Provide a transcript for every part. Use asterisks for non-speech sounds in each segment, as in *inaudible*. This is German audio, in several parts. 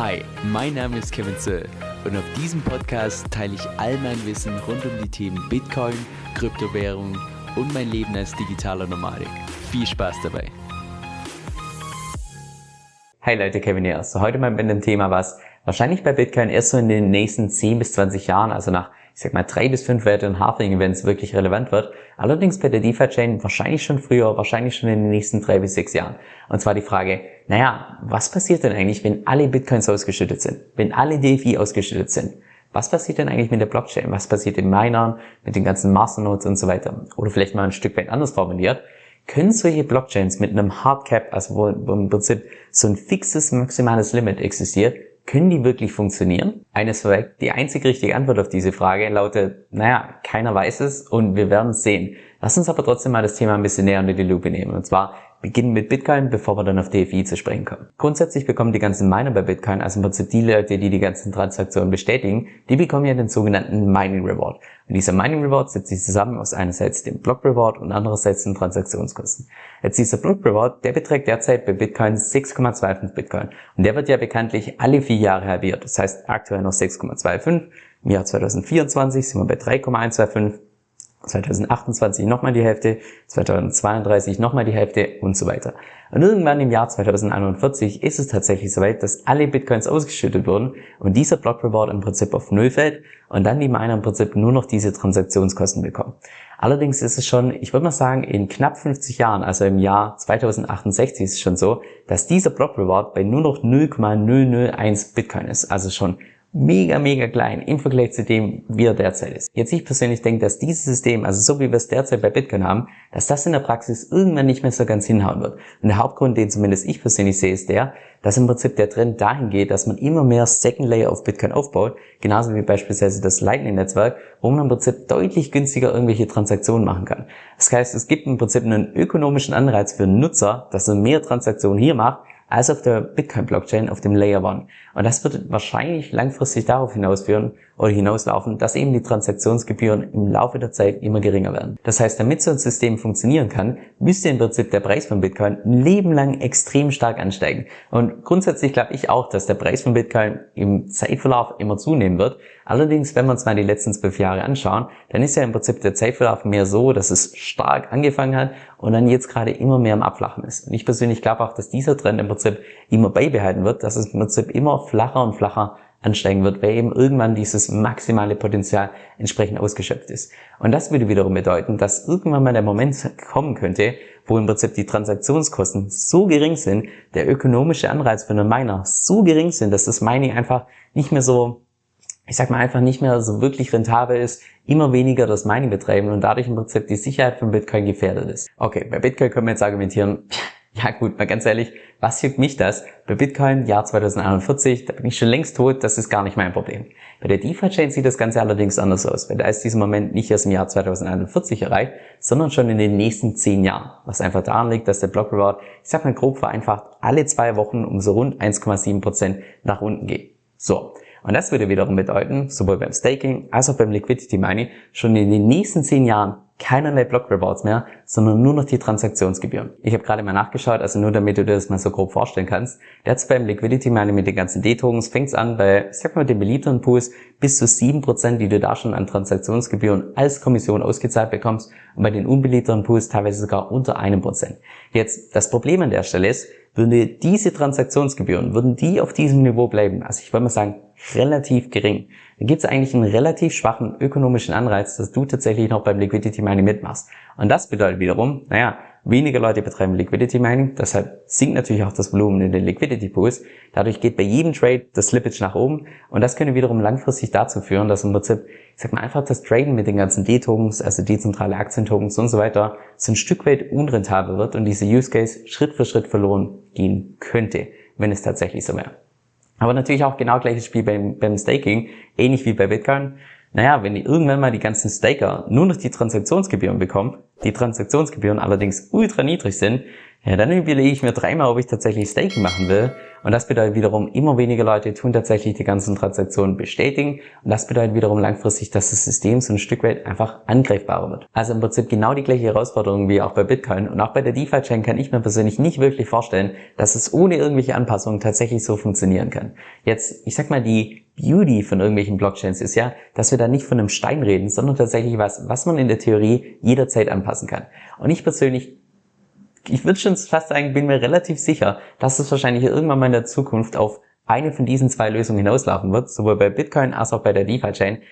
Hi, mein Name ist Kevin Zöll und auf diesem Podcast teile ich all mein Wissen rund um die Themen Bitcoin, Kryptowährung und mein Leben als digitaler Nomadik. Viel Spaß dabei! Hi Leute, Kevin hier. So heute mal mit einem Thema, was wahrscheinlich bei Bitcoin erst so in den nächsten 10 bis 20 Jahren, also nach ich sag mal, drei bis fünf weiteren Halving-Events wirklich relevant wird. Allerdings bei der DeFi-Chain wahrscheinlich schon früher, wahrscheinlich schon in den nächsten drei bis sechs Jahren. Und zwar die Frage, naja, was passiert denn eigentlich, wenn alle Bitcoins ausgeschüttet sind? Wenn alle DeFi ausgeschüttet sind? Was passiert denn eigentlich mit der Blockchain? Was passiert den Minern, mit den ganzen Masternodes und so weiter? Oder vielleicht mal ein Stück weit anders formuliert. Können solche Blockchains mit einem Hardcap, also wo im Prinzip so ein fixes maximales Limit existiert, können die wirklich funktionieren? Eines vorweg, die einzig richtige Antwort auf diese Frage lautet, naja, keiner weiß es und wir werden es sehen. Lass uns aber trotzdem mal das Thema ein bisschen näher unter die Lupe nehmen. Und zwar, beginnen mit Bitcoin, bevor wir dann auf DFI zu sprechen kommen. Grundsätzlich bekommen die ganzen Miner bei Bitcoin, also im Prinzip die Leute, die die ganzen Transaktionen bestätigen, die bekommen ja den sogenannten Mining Reward. Und dieser Mining Reward setzt sich zusammen aus einerseits dem Block Reward und andererseits den Transaktionskosten. Jetzt dieser Block Reward, der beträgt derzeit bei Bitcoin 6,25 Bitcoin. Und der wird ja bekanntlich alle vier Jahre halbiert. Das heißt aktuell noch 6,25. Im Jahr 2024 sind wir bei 3,125 2028 nochmal die Hälfte, 2032 nochmal die Hälfte und so weiter. Und irgendwann im Jahr 2041 ist es tatsächlich soweit, dass alle Bitcoins ausgeschüttet wurden und dieser Block Reward im Prinzip auf Null fällt und dann die Miner im Prinzip nur noch diese Transaktionskosten bekommen. Allerdings ist es schon, ich würde mal sagen, in knapp 50 Jahren, also im Jahr 2068 ist es schon so, dass dieser Block Reward bei nur noch 0,001 Bitcoin ist. Also schon mega, mega klein im Vergleich zu dem, wie er derzeit ist. Jetzt ich persönlich denke, dass dieses System, also so wie wir es derzeit bei Bitcoin haben, dass das in der Praxis irgendwann nicht mehr so ganz hinhauen wird. Und der Hauptgrund, den zumindest ich persönlich sehe, ist der, dass im Prinzip der Trend dahin geht, dass man immer mehr Second Layer auf Bitcoin aufbaut, genauso wie beispielsweise das Lightning-Netzwerk, wo man im Prinzip deutlich günstiger irgendwelche Transaktionen machen kann. Das heißt, es gibt im Prinzip einen ökonomischen Anreiz für Nutzer, dass er mehr Transaktionen hier macht, als auf der Bitcoin-Blockchain auf dem Layer One. Und das wird wahrscheinlich langfristig darauf hinausführen oder hinauslaufen, dass eben die Transaktionsgebühren im Laufe der Zeit immer geringer werden. Das heißt, damit so ein System funktionieren kann, müsste im Prinzip der Preis von Bitcoin ein Leben lang extrem stark ansteigen. Und grundsätzlich glaube ich auch, dass der Preis von Bitcoin im Zeitverlauf immer zunehmen wird. Allerdings, wenn wir uns mal die letzten zwölf Jahre anschauen, dann ist ja im Prinzip der Zeitverlauf mehr so, dass es stark angefangen hat und dann jetzt gerade immer mehr am Abflachen ist. Und ich persönlich glaube auch, dass dieser Trend im Prinzip immer beibehalten wird, dass es im Prinzip immer flacher und flacher ansteigen wird, weil eben irgendwann dieses maximale Potenzial entsprechend ausgeschöpft ist. Und das würde wiederum bedeuten, dass irgendwann mal der Moment kommen könnte, wo im Prinzip die Transaktionskosten so gering sind, der ökonomische Anreiz für einen Miner so gering sind, dass das Mining einfach nicht mehr so, ich sag mal einfach nicht mehr so wirklich rentabel ist, immer weniger das Mining betreiben und dadurch im Prinzip die Sicherheit von Bitcoin gefährdet ist. Okay, bei Bitcoin können wir jetzt argumentieren, ja gut, mal ganz ehrlich, was juckt mich das? Bei Bitcoin, Jahr 2041, da bin ich schon längst tot, das ist gar nicht mein Problem. Bei der DeFi-Chain sieht das Ganze allerdings anders aus, weil da ist dieser Moment nicht erst im Jahr 2041 erreicht, sondern schon in den nächsten zehn Jahren. Was einfach daran liegt, dass der Block Reward, ich sag mal grob vereinfacht, alle zwei Wochen um so rund 1,7% nach unten geht. So. Und das würde wiederum bedeuten, sowohl beim Staking als auch beim Liquidity Mining, schon in den nächsten zehn Jahren keinerlei Block Rewards mehr, sondern nur noch die Transaktionsgebühren. Ich habe gerade mal nachgeschaut, also nur damit du dir das mal so grob vorstellen kannst. Jetzt beim Liquidity Mining mit den ganzen D-Tokens fängt an bei, sag mal, den beliebteren Pools bis zu 7%, die du da schon an Transaktionsgebühren als Kommission ausgezahlt bekommst und bei den unbeliebteren Pools teilweise sogar unter einem Prozent. Jetzt, das Problem an der Stelle ist, würde diese Transaktionsgebühren, würden die auf diesem Niveau bleiben, also ich würde mal sagen, relativ gering, dann gibt es eigentlich einen relativ schwachen ökonomischen Anreiz, dass du tatsächlich noch beim Liquidity Mining mitmachst. Und das bedeutet wiederum, naja, weniger Leute betreiben Liquidity Mining, deshalb sinkt natürlich auch das Volumen in den Liquidity Pools. Dadurch geht bei jedem Trade das Slippage nach oben und das könnte wiederum langfristig dazu führen, dass im Prinzip, ich sag mal einfach das Traden mit den ganzen D-Tokens, also dezentrale Aktientokens und so weiter, so ein Stück weit unrentabel wird und diese Use Case Schritt für Schritt verloren gehen könnte, wenn es tatsächlich so wäre. Aber natürlich auch genau gleiches Spiel beim, beim Staking, ähnlich wie bei Bitcoin. Naja, wenn die irgendwann mal die ganzen Staker nur noch die Transaktionsgebühren bekommen, die Transaktionsgebühren allerdings ultra niedrig sind, Ja, dann überlege ich mir dreimal, ob ich tatsächlich Staking machen will. Und das bedeutet wiederum, immer weniger Leute tun tatsächlich die ganzen Transaktionen bestätigen. Und das bedeutet wiederum langfristig, dass das System so ein Stück weit einfach angreifbarer wird. Also im Prinzip genau die gleiche Herausforderung wie auch bei Bitcoin. Und auch bei der DeFi-Chain kann ich mir persönlich nicht wirklich vorstellen, dass es ohne irgendwelche Anpassungen tatsächlich so funktionieren kann. Jetzt, ich sag mal, die Beauty von irgendwelchen Blockchains ist ja, dass wir da nicht von einem Stein reden, sondern tatsächlich was, was man in der Theorie jederzeit anpassen kann. Und ich persönlich ich würde schon fast sagen, bin mir relativ sicher, dass es wahrscheinlich irgendwann mal in der Zukunft auf eine von diesen zwei Lösungen hinauslaufen wird, sowohl bei Bitcoin als auch bei der DeFi-Chain.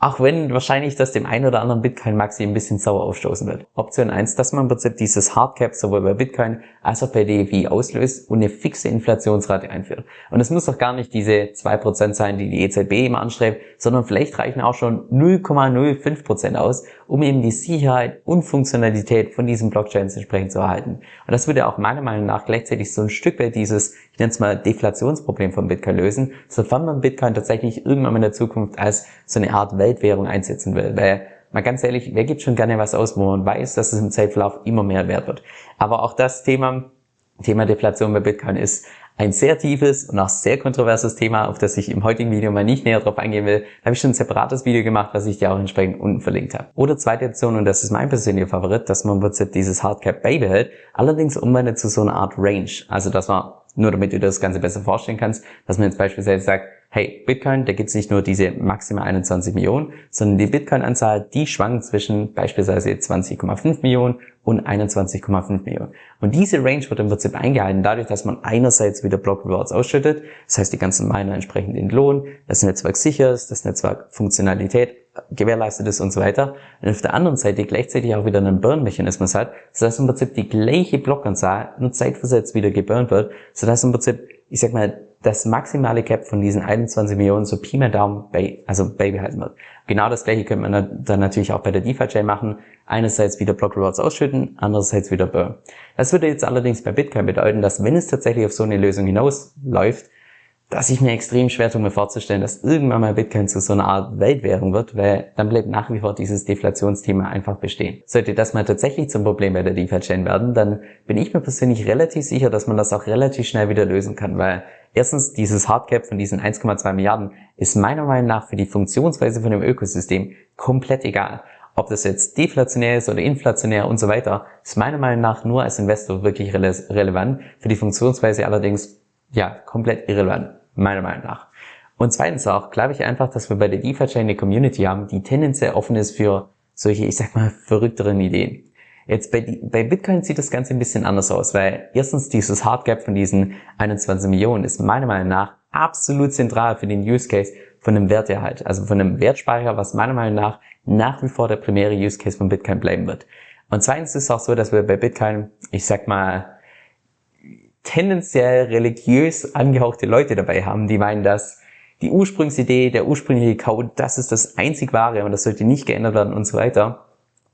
Auch wenn wahrscheinlich das dem einen oder anderen Bitcoin-Maxi ein bisschen sauer aufstoßen wird. Option 1, dass man im Prinzip dieses Hardcap sowohl bei Bitcoin als auch bei DeFi auslöst und eine fixe Inflationsrate einführt. Und es muss doch gar nicht diese 2% sein, die die EZB immer anstrebt, sondern vielleicht reichen auch schon 0,05% aus, um eben die Sicherheit und Funktionalität von diesen Blockchains entsprechend zu erhalten. Und das würde auch meiner Meinung nach gleichzeitig so ein Stück weit dieses, ich nenne es mal Deflationsproblem von Bitcoin lösen, sofern man Bitcoin tatsächlich irgendwann in der Zukunft als so eine Art Weltwährung einsetzen will. Weil mal ganz ehrlich, wer gibt schon gerne was aus, wo man weiß, dass es im Zeitverlauf immer mehr wert wird. Aber auch das Thema, Thema Deflation bei Bitcoin ist ein sehr tiefes und auch sehr kontroverses Thema, auf das ich im heutigen Video mal nicht näher drauf eingehen will. Da habe ich schon ein separates Video gemacht, was ich dir auch entsprechend unten verlinkt habe. Oder zweite Option, und das ist mein persönlicher Favorit, dass man im dieses Hardcap beibehält, allerdings umwandelt zu so einer Art Range. Also dass man, nur damit du dir das Ganze besser vorstellen kannst, dass man jetzt beispielsweise sagt, hey, Bitcoin, da gibt es nicht nur diese maximal 21 Millionen, sondern die Bitcoin-Anzahl, die schwankt zwischen beispielsweise 20,5 Millionen und 21,5 Millionen. Und diese Range wird im Prinzip eingehalten dadurch, dass man einerseits wieder Block Rewards ausschüttet, das heißt die ganzen Miner entsprechend entlohnt, das Netzwerk sicher ist, das Netzwerk Funktionalität gewährleistet ist und so weiter. Und auf der anderen Seite gleichzeitig auch wieder einen Burn-Mechanismus hat, sodass im Prinzip die gleiche Blockanzahl nur zeitversetzt wieder geburnt wird, sodass im Prinzip, ich sag mal, das maximale Cap von diesen 21 Millionen so Pi mal Daumen bei, also beibehalten wird. Genau das gleiche könnte man dann natürlich auch bei der DeFi-Chain machen. Einerseits wieder Block Rewards ausschütten, andererseits wieder Burn. Das würde jetzt allerdings bei Bitcoin bedeuten, dass wenn es tatsächlich auf so eine Lösung hinausläuft, dass ich mir extrem schwer tue, mir vorzustellen, dass irgendwann mal Bitcoin zu so einer Art Weltwährung wird, weil dann bleibt nach wie vor dieses Deflationsthema einfach bestehen. Sollte das mal tatsächlich zum Problem bei der DeFi-Chain werden, dann bin ich mir persönlich relativ sicher, dass man das auch relativ schnell wieder lösen kann, weil erstens dieses Hardcap von diesen 1,2 Milliarden ist meiner Meinung nach für die Funktionsweise von dem Ökosystem komplett egal. Ob das jetzt deflationär ist oder inflationär und so weiter, ist meiner Meinung nach nur als Investor wirklich rele relevant, für die Funktionsweise allerdings ja komplett irrelevant meiner Meinung nach. Und zweitens auch glaube ich einfach, dass wir bei der DeFi-Chain eine Community haben, die tendenziell offen ist für solche, ich sag mal, verrückteren Ideen. Jetzt bei, bei Bitcoin sieht das Ganze ein bisschen anders aus, weil erstens dieses Hardgap von diesen 21 Millionen ist meiner Meinung nach absolut zentral für den Use Case von einem Werterhalt, also von einem Wertspeicher, was meiner Meinung nach nach wie vor der primäre Use Case von Bitcoin bleiben wird. Und zweitens ist es auch so, dass wir bei Bitcoin, ich sag mal, tendenziell religiös angehauchte Leute dabei haben, die meinen, dass die Ursprungsidee, der ursprüngliche Code, das ist das einzig wahre und das sollte nicht geändert werden und so weiter.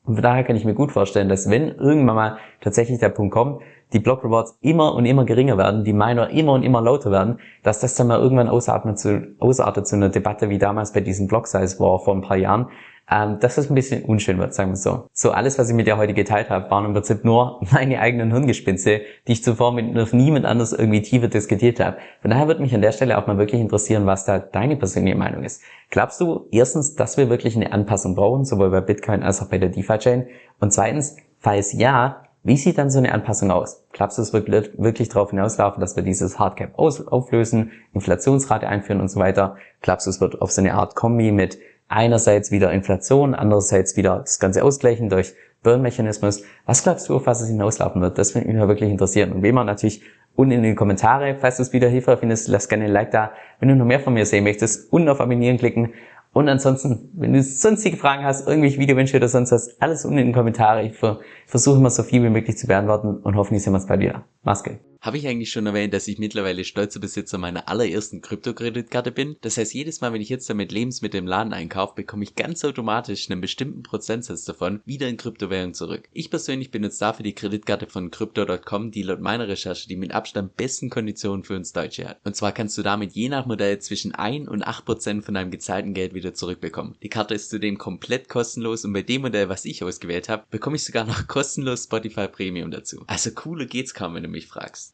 Und von daher kann ich mir gut vorstellen, dass wenn irgendwann mal tatsächlich der Punkt kommt, die Block Rewards immer und immer geringer werden, die Miner immer und immer lauter werden, dass das dann mal irgendwann ausartet zu, ausartet zu einer Debatte wie damals bei diesem Block Size War vor ein paar Jahren, ähm, das ein bisschen unschön wird, sagen wir so. So, alles, was ich mit dir heute geteilt habe, waren im Prinzip nur *laughs* meine eigenen Hirngespinste, die ich zuvor mit niemand anders irgendwie tiefer diskutiert habe. Von daher würde mich an der Stelle auch mal wirklich interessieren, was da deine persönliche Meinung ist. Glaubst du erstens, dass wir wirklich eine Anpassung brauchen, sowohl bei Bitcoin als auch bei der DeFi-Chain? Und zweitens, falls ja, wie sieht dann so eine Anpassung aus? Glaubst du, es wird wirklich darauf hinauslaufen, dass wir dieses Hardcap auflösen, Inflationsrate einführen und so weiter? Glaubst du, es wird auf so eine Art Kombi mit einerseits wieder Inflation, andererseits wieder das Ganze ausgleichen durch Burn-Mechanismus. Was glaubst du, auf was es hinauslaufen wird? Das würde mich wirklich interessieren. Und wie immer natürlich unten in die Kommentare, falls du es wieder hilfreich findest, lass gerne ein Like da. Wenn du noch mehr von mir sehen möchtest, unten auf Abonnieren klicken. Und ansonsten, wenn du sonstige Fragen hast, irgendwelche Videowünsche oder sonst was, alles unten in den Kommentaren. Ich versuche immer so viel wie möglich zu beantworten und hoffentlich sehen wir uns bald wieder. Mach's gut. Habe ich eigentlich schon erwähnt, dass ich mittlerweile stolzer Besitzer meiner allerersten Kryptokreditkarte bin? Das heißt, jedes Mal, wenn ich jetzt damit Lebensmittel im Laden einkaufe, bekomme ich ganz automatisch einen bestimmten Prozentsatz davon wieder in Kryptowährung zurück. Ich persönlich benutze dafür die Kreditkarte von Crypto.com, die laut meiner Recherche die mit Abstand besten Konditionen für uns Deutsche hat. Und zwar kannst du damit je nach Modell zwischen 1 und 8 Prozent von deinem gezahlten Geld wieder zurückbekommen. Die Karte ist zudem komplett kostenlos und bei dem Modell, was ich ausgewählt habe, bekomme ich sogar noch kostenlos Spotify Premium dazu. Also cooler geht's kaum, wenn du mich fragst.